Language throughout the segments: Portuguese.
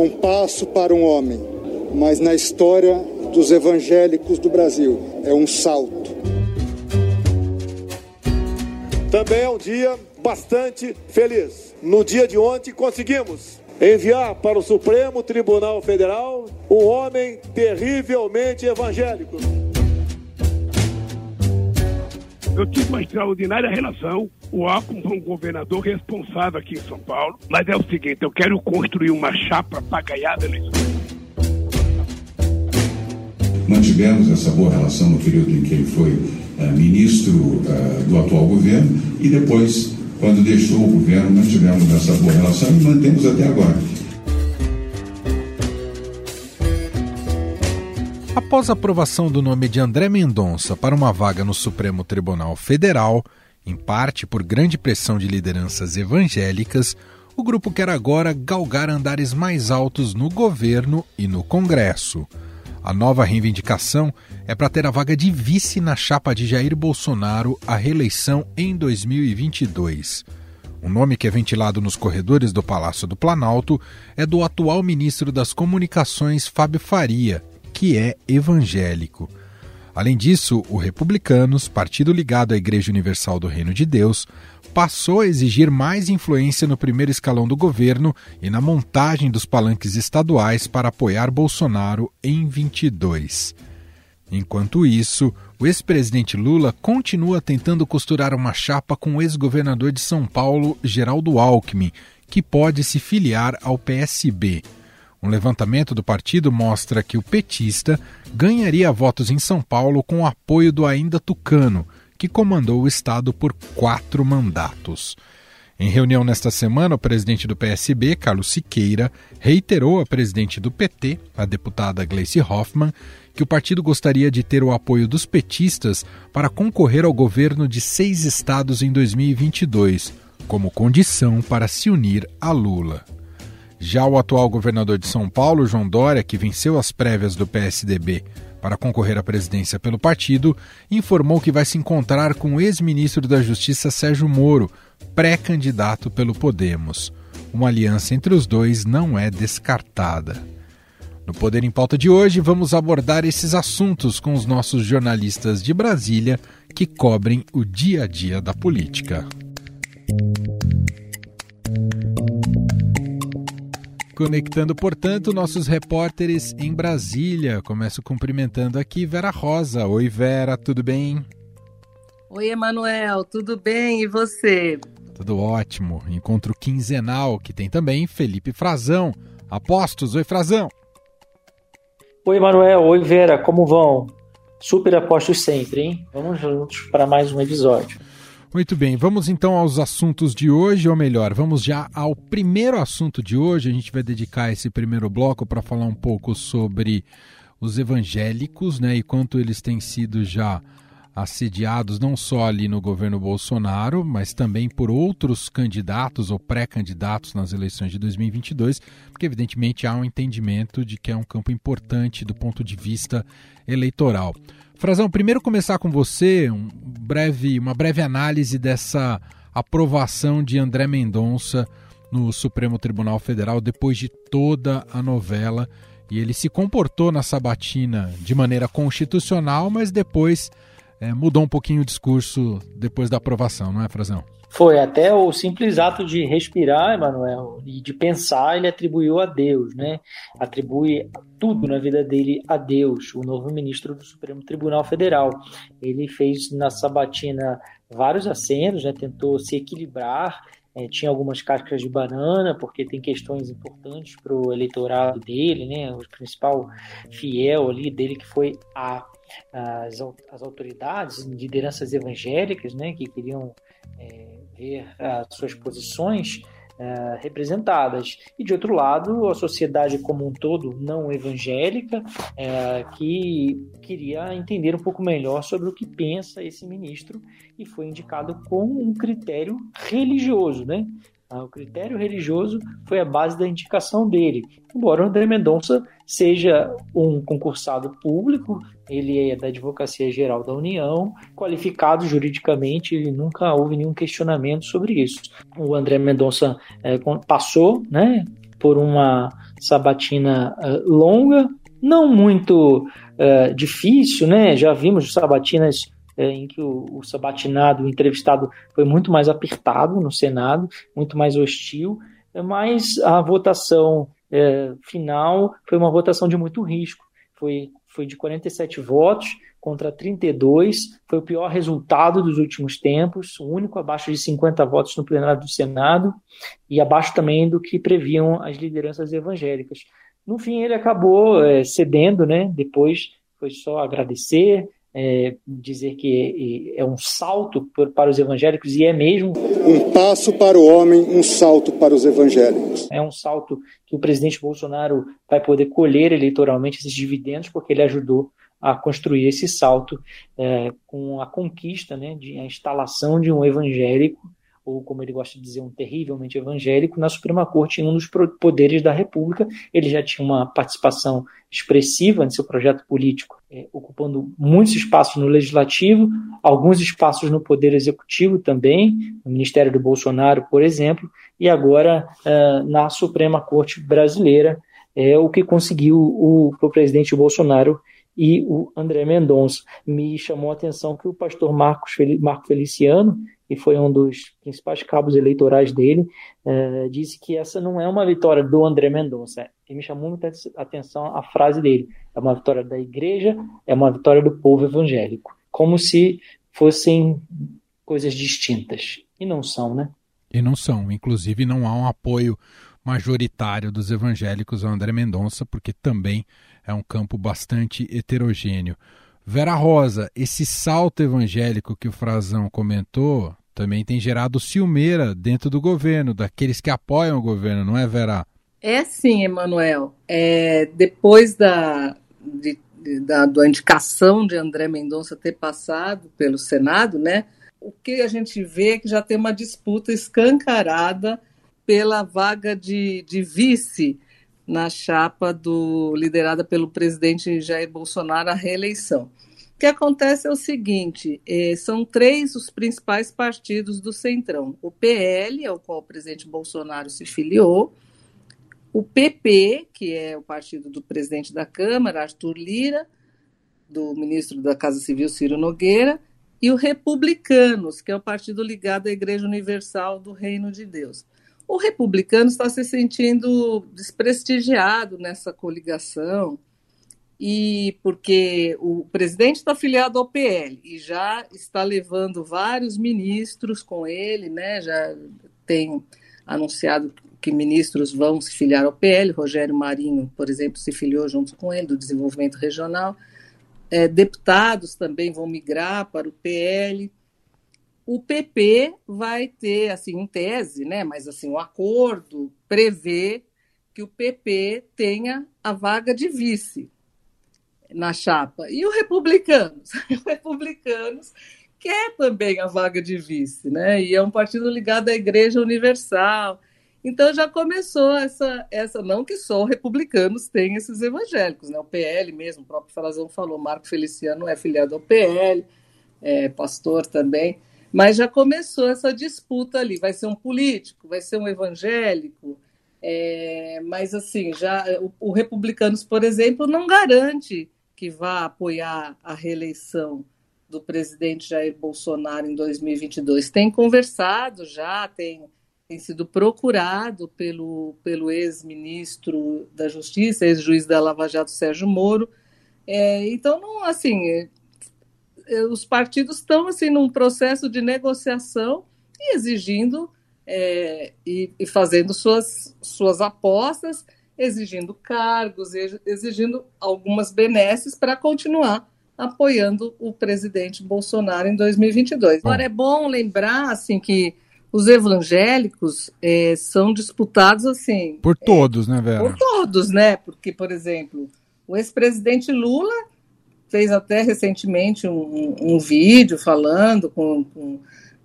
um passo para um homem, mas na história dos evangélicos do Brasil é um salto. Também é um dia bastante feliz. No dia de ontem conseguimos enviar para o Supremo Tribunal Federal um homem terrivelmente evangélico. Eu tive uma extraordinária relação. O Alckmin foi um governador responsável aqui em São Paulo. Mas é o seguinte, eu quero construir uma chapa pagaiada nisso. Mantivemos essa boa relação no período em que ele foi uh, ministro uh, do atual governo e depois quando deixou o governo, nós tivemos essa boa relação e mantemos até agora. Após a aprovação do nome de André Mendonça para uma vaga no Supremo Tribunal Federal, em parte por grande pressão de lideranças evangélicas, o grupo quer agora galgar andares mais altos no governo e no Congresso. A nova reivindicação é para ter a vaga de vice na chapa de Jair Bolsonaro à reeleição em 2022. O nome que é ventilado nos corredores do Palácio do Planalto é do atual ministro das Comunicações, Fábio Faria, que é evangélico. Além disso, o Republicanos, partido ligado à Igreja Universal do Reino de Deus, passou a exigir mais influência no primeiro escalão do governo e na montagem dos palanques estaduais para apoiar Bolsonaro em 22. Enquanto isso, o ex-presidente Lula continua tentando costurar uma chapa com o ex-governador de São Paulo, Geraldo Alckmin, que pode se filiar ao PSB. Um levantamento do partido mostra que o petista ganharia votos em São Paulo com o apoio do ainda tucano, que comandou o Estado por quatro mandatos. Em reunião nesta semana, o presidente do PSB, Carlos Siqueira, reiterou à presidente do PT, a deputada Gleice Hoffmann, que o partido gostaria de ter o apoio dos petistas para concorrer ao governo de seis estados em 2022, como condição para se unir a Lula. Já o atual governador de São Paulo, João Dória, que venceu as prévias do PSDB para concorrer à presidência pelo partido, informou que vai se encontrar com o ex-ministro da Justiça Sérgio Moro, pré-candidato pelo Podemos. Uma aliança entre os dois não é descartada. No Poder em Pauta de hoje, vamos abordar esses assuntos com os nossos jornalistas de Brasília que cobrem o dia a dia da política. Conectando, portanto, nossos repórteres em Brasília. Começo cumprimentando aqui Vera Rosa. Oi, Vera, tudo bem? Oi, Emanuel, tudo bem? E você? Tudo ótimo. Encontro quinzenal, que tem também Felipe Frazão. Apostos, oi, Frazão. Oi, Emanuel, oi, Vera, como vão? Super apostos sempre, hein? Vamos juntos para mais um episódio. Muito bem, vamos então aos assuntos de hoje, ou melhor, vamos já ao primeiro assunto de hoje. A gente vai dedicar esse primeiro bloco para falar um pouco sobre os evangélicos, né, e quanto eles têm sido já assediados não só ali no governo Bolsonaro, mas também por outros candidatos ou pré-candidatos nas eleições de 2022, porque evidentemente há um entendimento de que é um campo importante do ponto de vista eleitoral. Frazão, primeiro começar com você, um breve, uma breve análise dessa aprovação de André Mendonça no Supremo Tribunal Federal depois de toda a novela. E ele se comportou na sabatina de maneira constitucional, mas depois é, mudou um pouquinho o discurso depois da aprovação, não é, Frazão? Foi até o simples ato de respirar, Emanuel, e de pensar, ele atribuiu a Deus, né? Atribui tudo na vida dele a Deus, o novo ministro do Supremo Tribunal Federal. Ele fez na sabatina vários acenos, né? Tentou se equilibrar, é, tinha algumas cascas de banana, porque tem questões importantes para o eleitorado dele, né? O principal fiel ali dele que foi a as, as autoridades, lideranças evangélicas, né, que queriam é, ver as suas posições é, representadas. E, de outro lado, a sociedade como um todo, não evangélica, é, que queria entender um pouco melhor sobre o que pensa esse ministro e foi indicado com um critério religioso, né? O critério religioso foi a base da indicação dele. Embora o André Mendonça seja um concursado público, ele é da Advocacia Geral da União, qualificado juridicamente, e nunca houve nenhum questionamento sobre isso. O André Mendonça é, passou, né? por uma sabatina uh, longa, não muito uh, difícil, né? Já vimos sabatinas uh, em que o, o, sabatinado, o entrevistado, foi muito mais apertado no Senado, muito mais hostil, mas a votação final foi uma votação de muito risco. Foi, foi de 47 votos, contra 32, foi o pior resultado dos últimos tempos, o único abaixo de 50 votos no plenário do Senado e abaixo também do que previam as lideranças evangélicas. No fim, ele acabou é, cedendo, né? Depois foi só agradecer, é, dizer que é, é um salto para os evangélicos, e é mesmo. Um passo para o homem, um salto para os evangélicos. É um salto que o presidente Bolsonaro vai poder colher eleitoralmente esses dividendos, porque ele ajudou a construir esse salto é, com a conquista, né, de a instalação de um evangélico, ou como ele gosta de dizer, um terrivelmente evangélico, na Suprema Corte, em um dos poderes da República. Ele já tinha uma participação expressiva em seu projeto político, é, ocupando muitos espaços no Legislativo, alguns espaços no Poder Executivo também, no Ministério do Bolsonaro, por exemplo, e agora é, na Suprema Corte Brasileira, é o que conseguiu o, o presidente Bolsonaro e o André Mendonça. Me chamou a atenção que o pastor Marcos Marco Feliciano, que foi um dos principais cabos eleitorais dele, é, disse que essa não é uma vitória do André Mendonça. E me chamou muita atenção a frase dele: é uma vitória da igreja, é uma vitória do povo evangélico. Como se fossem coisas distintas. E não são, né? E não são. Inclusive, não há um apoio majoritário dos evangélicos ao André Mendonça, porque também é um campo bastante heterogêneo. Vera Rosa, esse salto evangélico que o Frazão comentou também tem gerado ciumeira dentro do governo, daqueles que apoiam o governo, não é, Vera? É sim, Emanuel. É, depois da, de, da, da indicação de André Mendonça ter passado pelo Senado, né? O que a gente vê é que já tem uma disputa escancarada pela vaga de, de vice na chapa do liderada pelo presidente Jair Bolsonaro à reeleição. O que acontece é o seguinte: eh, são três os principais partidos do Centrão. O PL, ao qual o presidente Bolsonaro se filiou, o PP, que é o partido do presidente da Câmara, Arthur Lira, do ministro da Casa Civil, Ciro Nogueira, e o Republicanos, que é o partido ligado à Igreja Universal do Reino de Deus. O republicano está se sentindo desprestigiado nessa coligação, e porque o presidente está afiliado ao PL e já está levando vários ministros com ele, né? Já tem anunciado que ministros vão se filiar ao PL. Rogério Marinho, por exemplo, se filiou junto com ele do Desenvolvimento Regional. É, deputados também vão migrar para o PL o PP vai ter, assim, em tese, né, mas assim, o acordo prevê que o PP tenha a vaga de vice na chapa. E o Republicanos? O Republicanos quer também a vaga de vice, né? E é um partido ligado à Igreja Universal. Então já começou essa, essa não que só republicanos têm esses evangélicos, né? O PL mesmo, o próprio Frazão falou, Marco Feliciano é filiado ao PL, é pastor também. Mas já começou essa disputa ali. Vai ser um político, vai ser um evangélico. É, mas assim, já o, o Republicanos, por exemplo, não garante que vá apoiar a reeleição do presidente Jair Bolsonaro em 2022. Tem conversado já, tem, tem sido procurado pelo, pelo ex-ministro da Justiça, ex-juiz da Lava Jato Sérgio Moro. É, então, não, assim, eh, os partidos estão assim num processo de negociação e exigindo é, e, e, fazendo suas, suas apostas, exigindo cargos, exigindo algumas benesses para continuar apoiando o presidente Bolsonaro em 2022. Agora é bom lembrar assim que os evangélicos é, são disputados assim por todos, é, né, Vera? Por todos, né? Porque, por exemplo, o ex-presidente Lula fez até recentemente um, um vídeo falando com, com,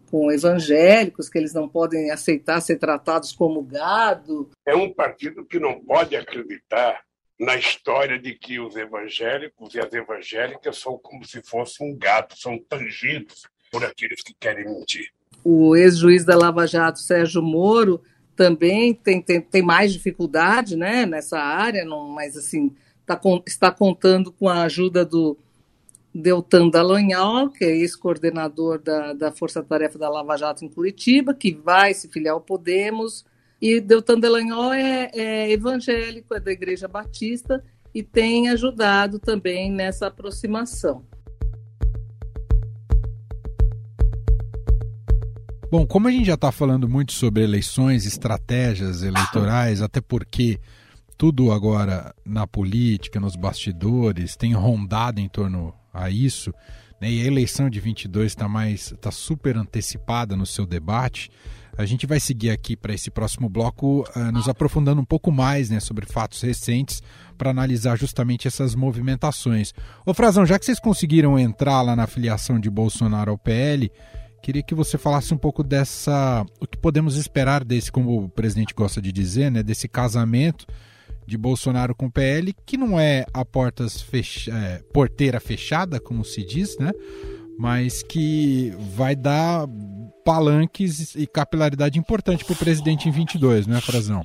com, evangélicos que eles não podem aceitar ser tratados como gado. É um partido que não pode acreditar na história de que os evangélicos e as evangélicas são como se fossem um gado, são tangidos por aqueles que querem mentir. O ex-juiz da Lava Jato, Sérgio Moro, também tem, tem, tem mais dificuldade né, nessa área, não, mas assim tá, está contando com a ajuda do Deltan Dallagnol, que é ex-coordenador da, da Força Tarefa da Lava Jato em Curitiba, que vai se filiar ao Podemos. E Deltan Dallagnol é, é evangélico, é da Igreja Batista e tem ajudado também nessa aproximação. Bom, como a gente já está falando muito sobre eleições, estratégias eleitorais, até porque tudo agora na política, nos bastidores, tem rondado em torno a isso, né, e a eleição de 22 está mais, está super antecipada no seu debate. A gente vai seguir aqui para esse próximo bloco, uh, nos aprofundando um pouco mais né, sobre fatos recentes para analisar justamente essas movimentações. Ô Frazão, já que vocês conseguiram entrar lá na filiação de Bolsonaro ao PL, queria que você falasse um pouco dessa. o que podemos esperar desse, como o presidente gosta de dizer, né, desse casamento de Bolsonaro com o PL, que não é a portas. É, porteira fechada, como se diz, né? Mas que vai dar palanques e capilaridade importante para o presidente em 22, não é, Frazão?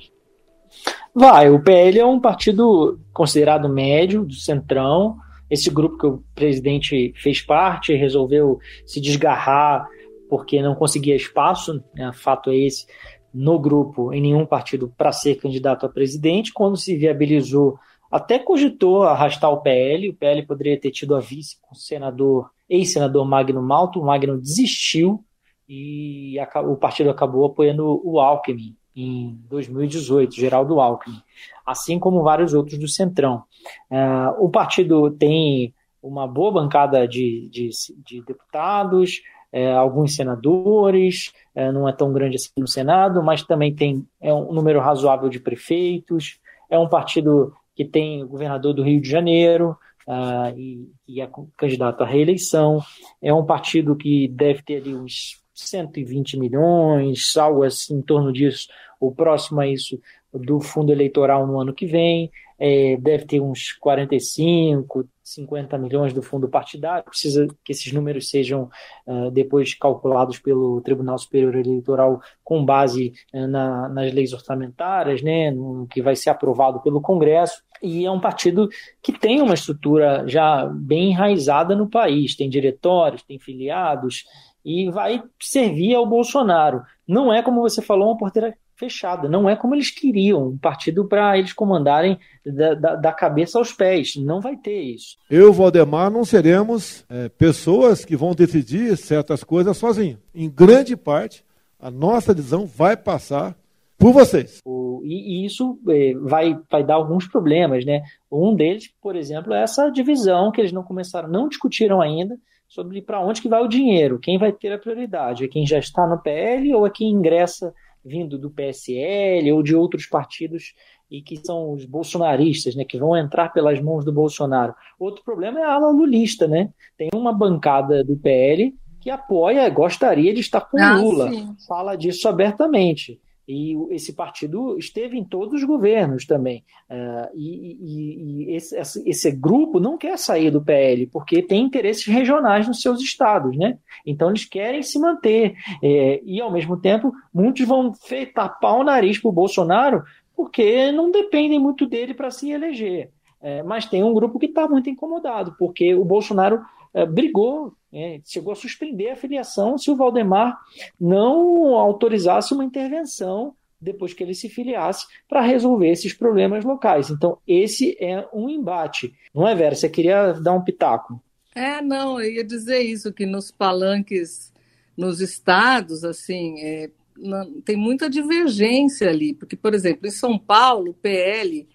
Vai, o PL é um partido considerado médio, do centrão. Esse grupo que o presidente fez parte resolveu se desgarrar porque não conseguia espaço, né, fato é esse, no grupo, em nenhum partido, para ser candidato a presidente. Quando se viabilizou, até cogitou arrastar o PL. O PL poderia ter tido a vice com o senador, ex-senador Magno Malto. O Magno desistiu e o partido acabou apoiando o Alckmin em 2018, Geraldo Alckmin, assim como vários outros do Centrão. Uh, o partido tem uma boa bancada de, de, de deputados, é, alguns senadores, é, não é tão grande assim no Senado, mas também tem é um número razoável de prefeitos. É um partido que tem o governador do Rio de Janeiro uh, e, e, é candidato à reeleição. É um partido que deve ter ali uns 120 milhões, algo assim em torno disso. O próximo a isso do fundo eleitoral no ano que vem. É, deve ter uns 45, 50 milhões do fundo partidário, precisa que esses números sejam uh, depois calculados pelo Tribunal Superior Eleitoral com base uh, na, nas leis orçamentárias, né, no, que vai ser aprovado pelo Congresso. E é um partido que tem uma estrutura já bem enraizada no país, tem diretórios, tem filiados, e vai servir ao Bolsonaro. Não é, como você falou, uma porteira fechada. Não é como eles queriam, um partido para eles comandarem da, da, da, cabeça aos pés. Não vai ter isso. Eu, Valdemar, não seremos é, pessoas que vão decidir certas coisas sozinhos. Em grande parte, a nossa decisão vai passar por vocês. O, e, e, isso é, vai, vai dar alguns problemas, né? Um deles, por exemplo, é essa divisão que eles não começaram, não discutiram ainda sobre para onde que vai o dinheiro, quem vai ter a prioridade, é quem já está no PL ou é quem ingressa vindo do PSL ou de outros partidos e que são os bolsonaristas, né, que vão entrar pelas mãos do Bolsonaro. Outro problema é a ala lulista, né? Tem uma bancada do PL que apoia, gostaria de estar com ah, Lula, sim. fala disso abertamente. E esse partido esteve em todos os governos também. Uh, e, e, e esse, esse, grupo não quer sair do PL, porque tem interesses regionais nos seus estados, né? Então eles querem se manter. É, e, ao mesmo tempo, muitos vão tapar o nariz para o Bolsonaro, porque não dependem muito dele para se eleger. É, mas tem um grupo que está muito incomodado, porque o Bolsonaro é, brigou, é, chegou a suspender a filiação se o Valdemar não autorizasse uma intervenção depois que ele se filiasse para resolver esses problemas locais. Então, esse é um embate. Não é, Vera? Você queria dar um pitaco? É, não, eu ia dizer isso, que nos palanques, nos estados, assim, é, não, tem muita divergência ali, porque, por exemplo, em São Paulo, o PL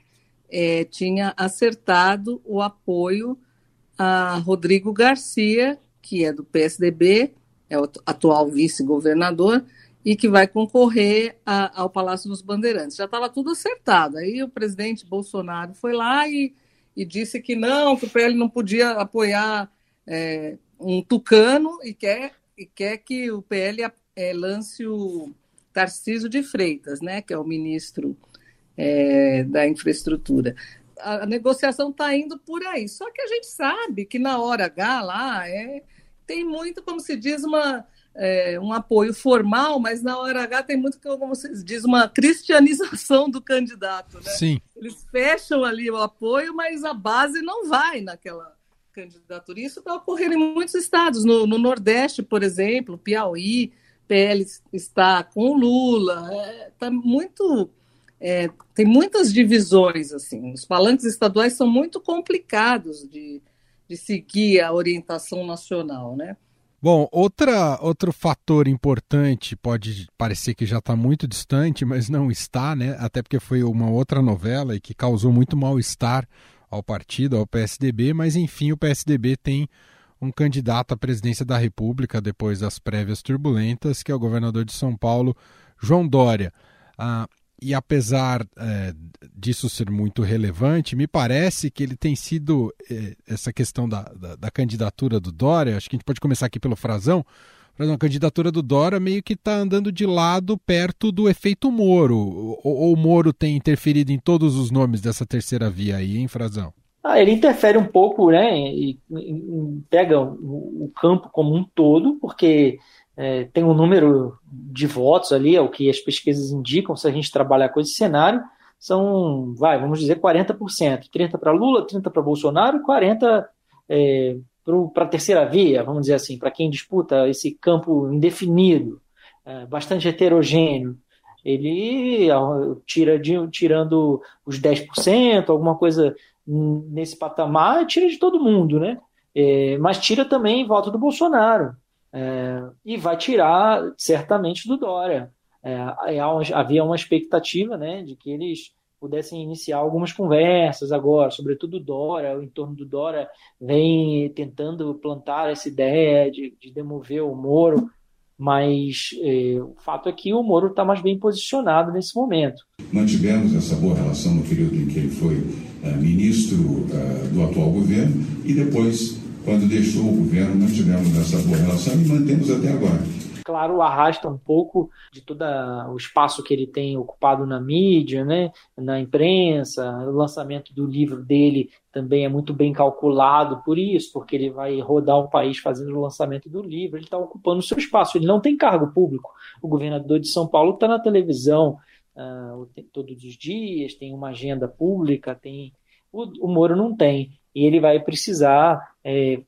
é, tinha acertado o apoio a Rodrigo Garcia, que é do PSDB, é o atual vice-governador, e que vai concorrer a, ao Palácio dos Bandeirantes. Já estava tudo acertado. Aí o presidente Bolsonaro foi lá e, e, disse que não, que o PL não podia apoiar é, um tucano e quer, e quer que o PL é, lance o Tarcísio de Freitas, né, que é o ministro é, da infraestrutura a, negociação está indo por aí. Só que a gente sabe que na hora H lá é, tem muito, como se diz, uma, é, um apoio formal, mas na hora H tem muito, como vocês dizem, uma cristianização do candidato. Né? Sim. Eles fecham ali o apoio, mas a base não vai naquela candidatura. Isso está ocorrendo em muitos estados. No, no Nordeste, por exemplo, Piauí, PL está com o Lula. Está é, muito. É, tem muitas divisões. assim. Os palanques estaduais são muito complicados de, de seguir a orientação nacional, né? Bom, outra, outro fator importante pode parecer que já está muito distante, mas não está, né? Até porque foi uma outra novela e que causou muito mal-estar ao partido, ao PSDB, mas enfim, o PSDB tem um candidato à presidência da República depois das prévias turbulentas, que é o governador de São Paulo, João Dória. Ah, e apesar é, disso ser muito relevante, me parece que ele tem sido é, essa questão da, da, da, candidatura do Dória. Acho que a gente pode começar aqui pelo Frazão. Frazão, a candidatura do Dória meio que está andando de lado perto do efeito Moro. Ou, o Moro tem interferido em todos os nomes dessa terceira via aí, hein, Frazão? Ah, ele interfere um pouco, né? E, e pega o, o campo como um todo, porque é, tem um número de votos ali, é o que as pesquisas indicam, se a gente trabalhar com esse cenário, são, vai, vamos dizer, 40%. 30% para Lula, 30% para Bolsonaro, 40% é, para a terceira via, vamos dizer assim, para quem disputa esse campo indefinido, é, bastante heterogêneo. Ele tira de, tirando os 10%, alguma coisa nesse patamar, tira de todo mundo, né? É, mas tira também voto do Bolsonaro. É, e vai tirar certamente do Dória. É, é havia uma expectativa né, de que eles pudessem iniciar algumas conversas agora, sobretudo o Dória, o entorno do Dória vem tentando plantar essa ideia de, de demover o Moro, mas é, o fato é que o Moro está mais bem posicionado nesse momento. Mantivemos essa boa relação no período em que ele foi uh, ministro do atual governo e depois quando deixou o governo, mantivemos essa boa relação e mantemos até agora. Claro, arrasta um pouco de todo o espaço que ele tem ocupado na mídia, né, na imprensa. O lançamento do livro dele também é muito bem calculado por isso, porque ele vai rodar o país fazendo o lançamento do livro. Ele está ocupando o seu espaço. Ele não tem cargo público. O governador de São Paulo está na televisão uh, todos os dias, tem uma agenda pública, tem o, o Moro não tem e ele vai precisar é,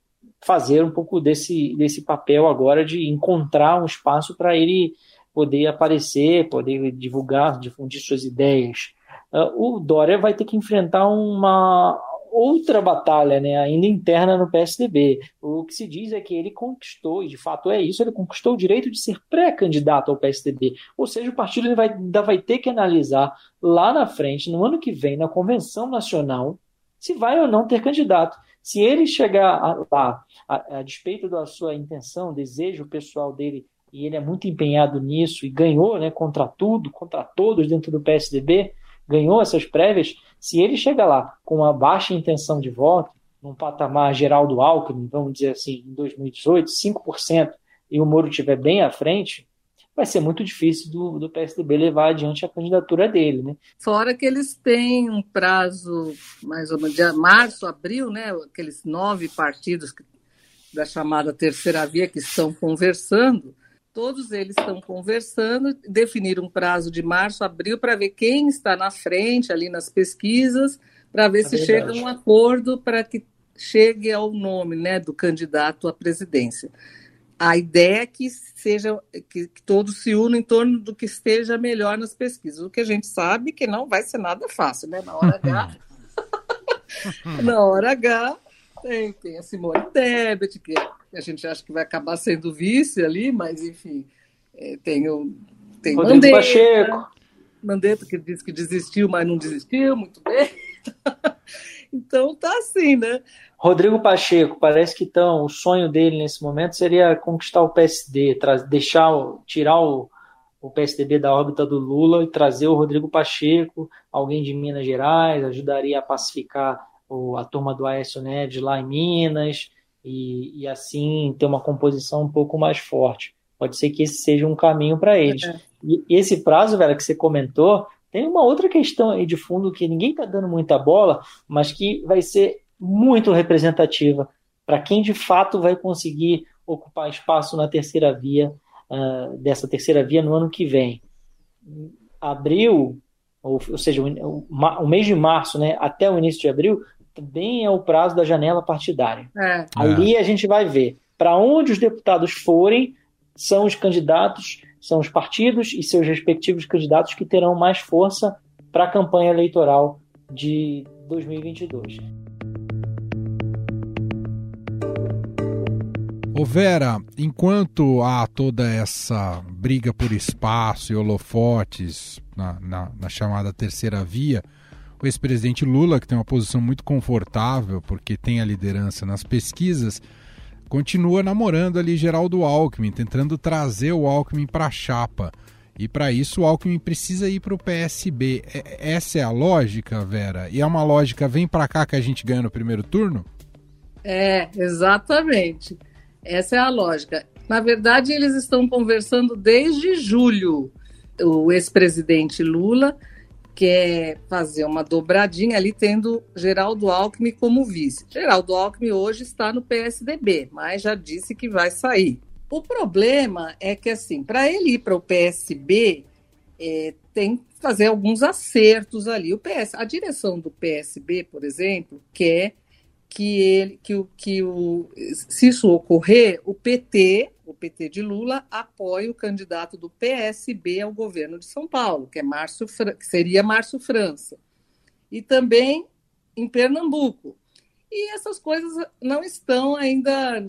fazer um pouco desse, desse papel agora de encontrar um espaço para ele poder aparecer, poder divulgar, difundir suas ideias. Uh, o Dória vai ter que enfrentar uma outra batalha, né, ainda interna no PSDB. O que se diz é que ele conquistou, e de fato é isso, ele conquistou o direito de ser pré-candidato ao PSDB. Ou seja, o partido vai, ainda vai ter que analisar lá na frente, no ano que vem, na convenção nacional, se vai ou não ter candidato. Se ele chegar lá, a, a, a, despeito da sua intenção, desejo pessoal dele, e ele é muito empenhado nisso e ganhou né, contra tudo, contra todos dentro do PSDB, ganhou essas prévias, se ele chegar lá com uma baixa intenção de voto, num patamar geral do Alckmin, vamos dizer assim, em 2018, 5%, e o Moro estiver bem à frente, vai ser muito difícil do, do PSDB levar adiante a candidatura dele. Né? Fora que eles têm um prazo, mais ou menos, de março, abril, né? aqueles nove partidos da chamada terceira via que estão conversando, todos eles estão conversando, definir um prazo de março, abril, para ver quem está na frente ali nas pesquisas, para ver é se verdade. chega um acordo para que chegue ao nome né, do candidato à presidência a ideia é que seja que, que, todos se unam em torno do que esteja melhor nas pesquisas. O que a gente sabe que não vai ser nada fácil, né? Na hora H. na hora H tem, tem a Simone Tebet, que a gente acha que vai acabar sendo vice ali, mas enfim, é, tem o tem Rodrigo Mandetta, Pacheco. Mandetta que disse que desistiu, mas não desistiu, muito bem. então tá assim, né? Rodrigo Pacheco, parece que então, o sonho dele nesse momento seria conquistar o PSD, deixar, tirar o, o PSDB da órbita do Lula e trazer o Rodrigo Pacheco, alguém de Minas Gerais, ajudaria a pacificar o, a turma do Aécio Neves lá em Minas e, e, assim ter uma composição um pouco mais forte. Pode ser que esse seja um caminho para eles. É. E, esse prazo, velho, que você comentou, tem uma outra questão aí de fundo que ninguém está dando muita bola, mas que vai ser muito representativa para quem de fato vai conseguir ocupar espaço na terceira via uh, dessa terceira via no ano que vem. Abril, ou, ou seja, o, o, mês de março né, até o início de abril, também é o prazo da janela partidária. É. Ali a gente vai ver para onde os deputados forem, são os candidatos, são os partidos e seus respectivos candidatos que terão mais força para a campanha eleitoral de 2022. Ô Vera, enquanto há toda essa briga por espaço e holofotes na, na, na chamada terceira via, o ex-presidente Lula, que tem uma posição muito confortável porque tem a liderança nas pesquisas, continua namorando ali Geraldo Alckmin, tentando trazer o Alckmin para a chapa. E para isso o Alckmin precisa ir para o PSB. É, essa é a lógica, Vera? E é uma lógica, vem para cá que a gente ganha no primeiro turno? É, exatamente. Essa é a lógica. Na verdade, eles estão conversando desde julho. O ex-presidente Lula quer fazer uma dobradinha ali, tendo Geraldo Alckmin como vice. Geraldo Alckmin hoje está no PSDB, mas já disse que vai sair. O problema é que, assim, para ele ir para o PSB, é, tem que fazer alguns acertos ali. O PS, a direção do PSB, por exemplo, quer que ele, que o, que o, se isso ocorrer, o PT, o PT de Lula, apoie o candidato do PSB ao governo de São Paulo, que é Márcio, que seria Márcio França, e também em Pernambuco. E essas coisas não estão ainda,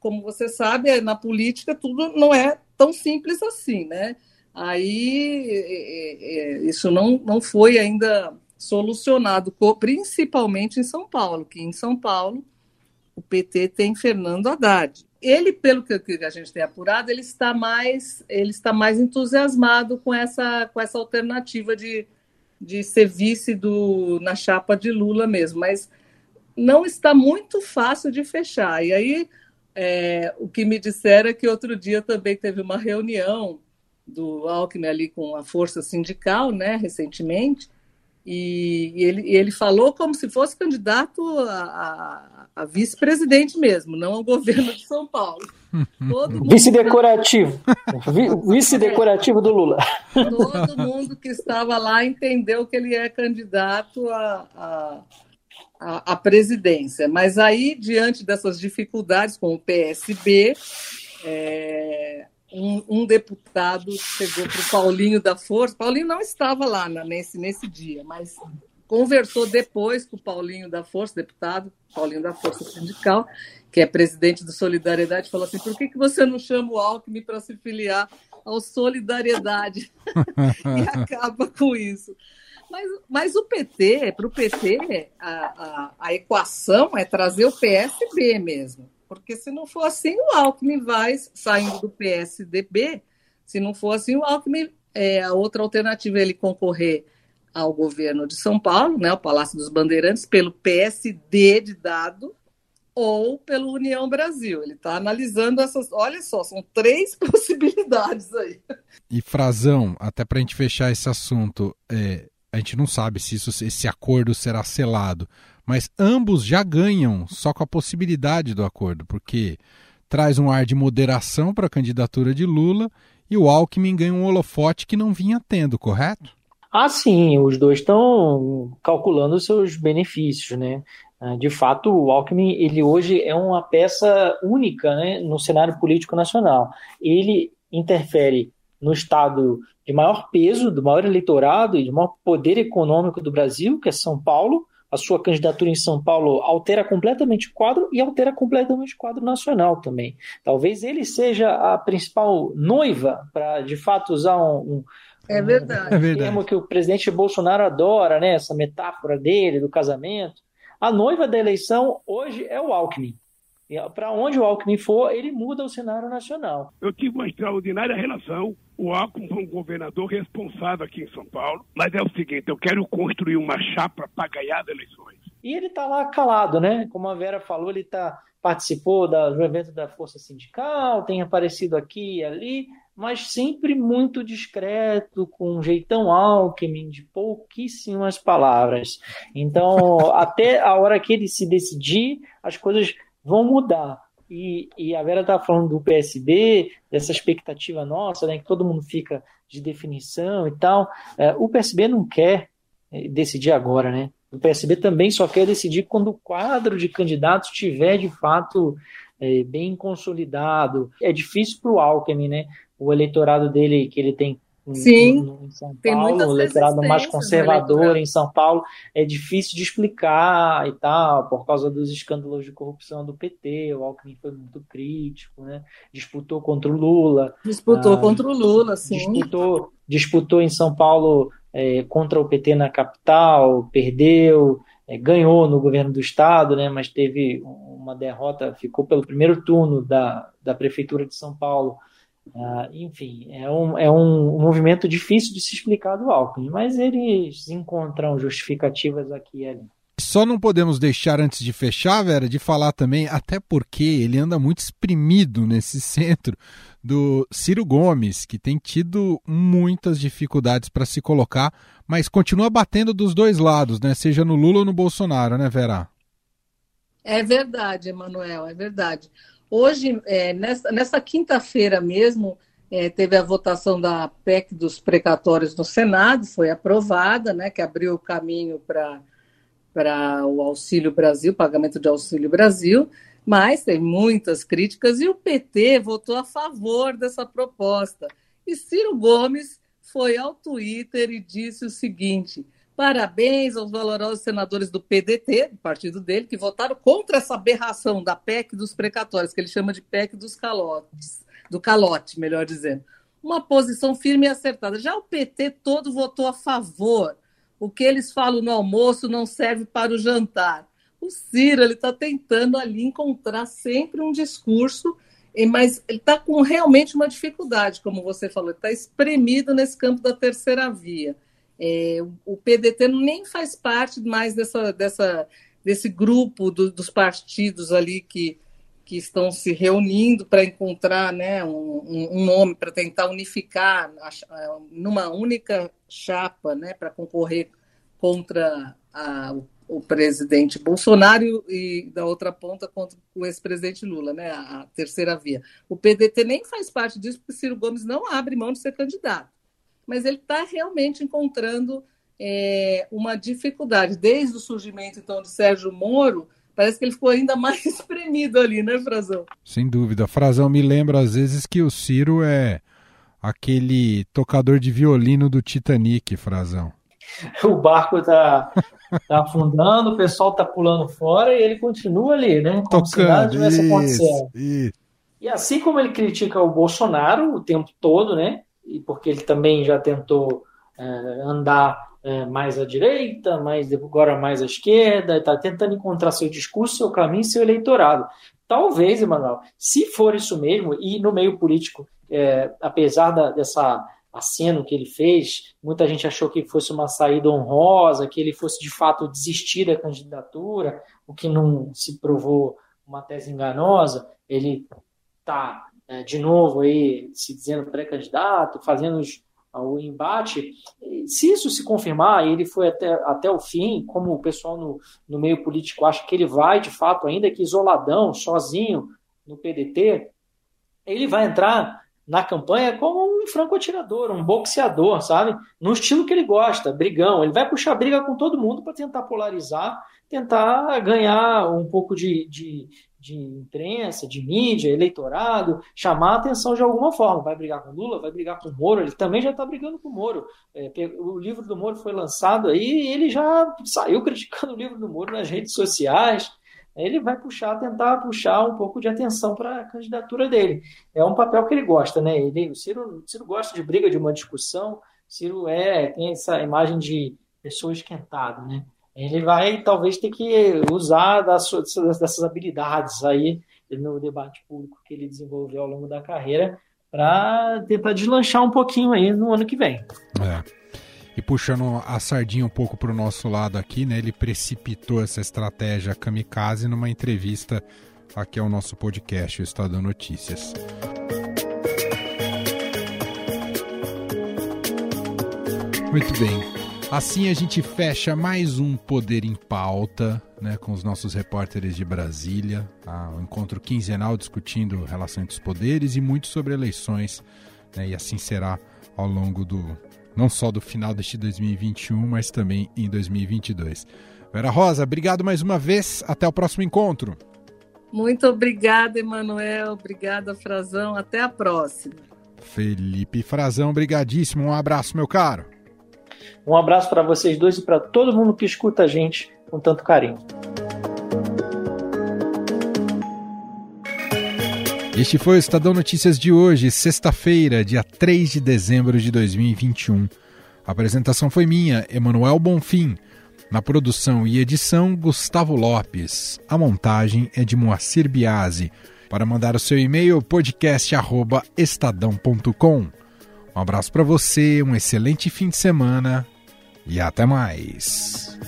como você sabe, na política tudo não é tão simples assim, né? Aí é, é, isso não, não foi ainda solucionado, principalmente em São Paulo, que em São Paulo o PT tem Fernando Haddad. Ele, pelo que a gente tem apurado, ele está mais, ele está mais entusiasmado com essa, com essa alternativa de, de ser vice do, na chapa de Lula mesmo, mas não está muito fácil de fechar. E aí, é, o que me disseram é que outro dia também teve uma reunião do Alckmin ali com a força sindical, né, recentemente, e, ele, ele falou como se fosse candidato a, a vice-presidente mesmo, não ao governo de São Paulo. Vice-decorativo. Vice-decorativo do Lula. Todo mundo que estava lá entendeu que ele é candidato a, a, a, a presidência. Mas aí, diante dessas dificuldades com o PSB, é, um, um deputado chegou para o Paulinho da Força. Paulinho não estava lá nesse, nesse dia, mas conversou depois com o Paulinho da Força, deputado Paulinho da Força Sindical, que é presidente do Solidariedade, falou assim: por que, que você não chama o Alckmin para se filiar ao Solidariedade? e acaba com isso. Mas, mas o PT, para o PT, a, a, a equação é trazer o PSB mesmo porque se não for assim, o Alckmin vai saindo do PSDB. Se não for assim, o Alckmin, é, a outra alternativa é ele concorrer ao governo de São Paulo, né, o Palácio dos Bandeirantes, pelo PSD de dado ou pelo União Brasil. Ele está analisando essas. Olha só, são três possibilidades aí. E Frazão, até para a gente fechar esse assunto, é, a gente não sabe se isso, esse acordo será selado, mas ambos já ganham só com a possibilidade do acordo, porque traz um ar de moderação para a candidatura de Lula e o Alckmin ganha um holofote que não vinha tendo, correto? Ah, sim, os dois estão calculando seus benefícios, né? Ah, de fato, o Alckmin, ele hoje é uma peça única né, no cenário político nacional. Ele interfere no estado de maior peso, do maior eleitorado e de maior poder econômico do Brasil, que é São Paulo, a sua candidatura em São Paulo altera completamente o quadro e altera completamente o quadro nacional também. Talvez ele seja a principal noiva para, de fato, usar um, um é verdade. Um é termo que o presidente Bolsonaro adora, né? Essa metáfora dele, do casamento. A noiva da eleição hoje é o Alckmin. Para onde o Alckmin for, ele muda o cenário nacional. Eu tive uma extraordinária relação. O Alckmin foi um governador responsável aqui em São Paulo. Mas é o seguinte: eu quero construir uma chapa para ganhar as eleições. E ele está lá calado, né? Como a Vera falou, ele tá, participou da, do evento da Força Sindical, tem aparecido aqui e ali, mas sempre muito discreto, com um jeitão Alckmin, de pouquíssimas palavras. Então, até a hora que ele se decidir, as coisas vão mudar. E, e a Vera está falando do PSB, dessa expectativa nossa, né, que todo mundo fica de definição e tal. É, o PSB não quer é, decidir agora, né? O PSB também só quer decidir quando o quadro de candidatos estiver de fato é, bem consolidado. É difícil para o Alckmin, né? O eleitorado dele, que ele tem Sim, em São Paulo, o eleitorado mais conservador em São Paulo, é difícil de explicar e tal, por causa dos escândalos de corrupção do PT, o Alckmin foi muito crítico, né? disputou contra o Lula. Disputou ah, contra o Lula, sim. Disputou, disputou em São Paulo é, contra o PT na capital, perdeu, é, ganhou no governo do estado, né? mas teve uma derrota, ficou pelo primeiro turno da, da Prefeitura de São Paulo, Uh, enfim, é um, é um movimento difícil de se explicar do Alckmin, mas eles encontram justificativas aqui e ali. Só não podemos deixar, antes de fechar, Vera, de falar também, até porque ele anda muito exprimido nesse centro, do Ciro Gomes, que tem tido muitas dificuldades para se colocar, mas continua batendo dos dois lados, né? Seja no Lula ou no Bolsonaro, né, Vera? É verdade, Emanuel, é verdade. Hoje, é, nessa, nessa quinta-feira mesmo, é, teve a votação da PEC dos precatórios no Senado, foi aprovada, né, que abriu o caminho para o Auxílio Brasil, pagamento de Auxílio Brasil, mas tem muitas críticas e o PT votou a favor dessa proposta. E Ciro Gomes foi ao Twitter e disse o seguinte: Parabéns aos valorosos senadores do PDT, do partido dele, que votaram contra essa aberração da PEC dos precatórios, que ele chama de PEC dos calotes, do calote, melhor dizendo. Uma posição firme e acertada. Já o PT todo votou a favor. O que eles falam no almoço não serve para o jantar. O Ciro ele está tentando ali encontrar sempre um discurso, mas ele está com realmente uma dificuldade, como você falou, está espremido nesse campo da terceira via. É, o PDT nem faz parte mais dessa, dessa, desse grupo do, dos partidos ali que, que estão se reunindo para encontrar né, um, um nome para tentar unificar a, numa única chapa né, para concorrer contra a, o, presidente Bolsonaro e da outra ponta contra o ex-presidente Lula, né, a terceira via. O PDT nem faz parte disso porque Ciro Gomes não abre mão de ser candidato mas ele está realmente encontrando é, uma dificuldade. Desde o surgimento, então, de Sérgio Moro, parece que ele ficou ainda mais espremido ali, né, Frazão? Sem dúvida. Frazão me lembra, às vezes, que o Ciro é aquele tocador de violino do Titanic, Frazão. O barco está tá afundando, o pessoal está pulando fora e ele continua ali, né? Como Tocando, se nada tivesse acontecendo. E assim como ele critica o Bolsonaro o tempo todo, né? E porque ele também já tentou é, andar é, mais à direita, mais agora mais à esquerda, está tentando encontrar seu discurso, seu caminho, seu eleitorado. Talvez, Emanuel, se for isso mesmo, e no meio político, é, apesar da, dessa aceno que ele fez, muita gente achou que fosse uma saída honrosa, que ele fosse de fato desistir da candidatura, o que não se provou uma tese enganosa. Ele está de novo aí se dizendo pré-candidato, fazendo o embate. Se isso se confirmar, ele foi até, até o fim, como o pessoal no, no meio político acha que ele vai, de fato, ainda que isoladão, sozinho no PDT, ele vai entrar na campanha como um franco-atirador, um boxeador, sabe? No estilo que ele gosta, brigão. Ele vai puxar briga com todo mundo para tentar polarizar, tentar ganhar um pouco de, de, de imprensa, de mídia, eleitorado, chamar a atenção de alguma forma. Vai brigar com Lula, vai brigar com Moro, ele também já está brigando com Moro. É, o livro do Moro foi lançado aí e ele já saiu criticando o livro do Moro nas redes sociais. Ele vai puxar, tentar puxar um pouco de atenção para a candidatura dele. É um papel que ele gosta, né? Ele, o Ciro, o Ciro gosta de briga, de uma discussão. O Ciro é, tem essa imagem de pessoa esquentada, né? Ele vai talvez ter que usar das, dessas habilidades aí no debate público que ele desenvolveu ao longo da carreira para tentar deslanchar um pouquinho aí no ano que vem. É. E puxando a sardinha um pouco para o nosso lado aqui, né? Ele precipitou essa estratégia kamikaze numa entrevista aqui ao nosso podcast, o Estado Notícias. Muito bem. Assim a gente fecha mais um Poder em Pauta né, com os nossos repórteres de Brasília, tá? um encontro quinzenal discutindo relação entre os poderes e muito sobre eleições, né, e assim será ao longo do não só do final deste 2021, mas também em 2022. Vera Rosa, obrigado mais uma vez, até o próximo encontro. Muito obrigada, Emanuel, obrigada, Frazão, até a próxima. Felipe Frazão, brigadíssimo, um abraço, meu caro. Um abraço para vocês dois e para todo mundo que escuta a gente com tanto carinho. Este foi o Estadão Notícias de hoje, sexta-feira, dia 3 de dezembro de 2021. A apresentação foi minha, Emanuel Bonfim. Na produção e edição, Gustavo Lopes. A montagem é de Moacir Biasi. Para mandar o seu e-mail, podcast.estadão.com. Um abraço para você, um excelente fim de semana e até mais.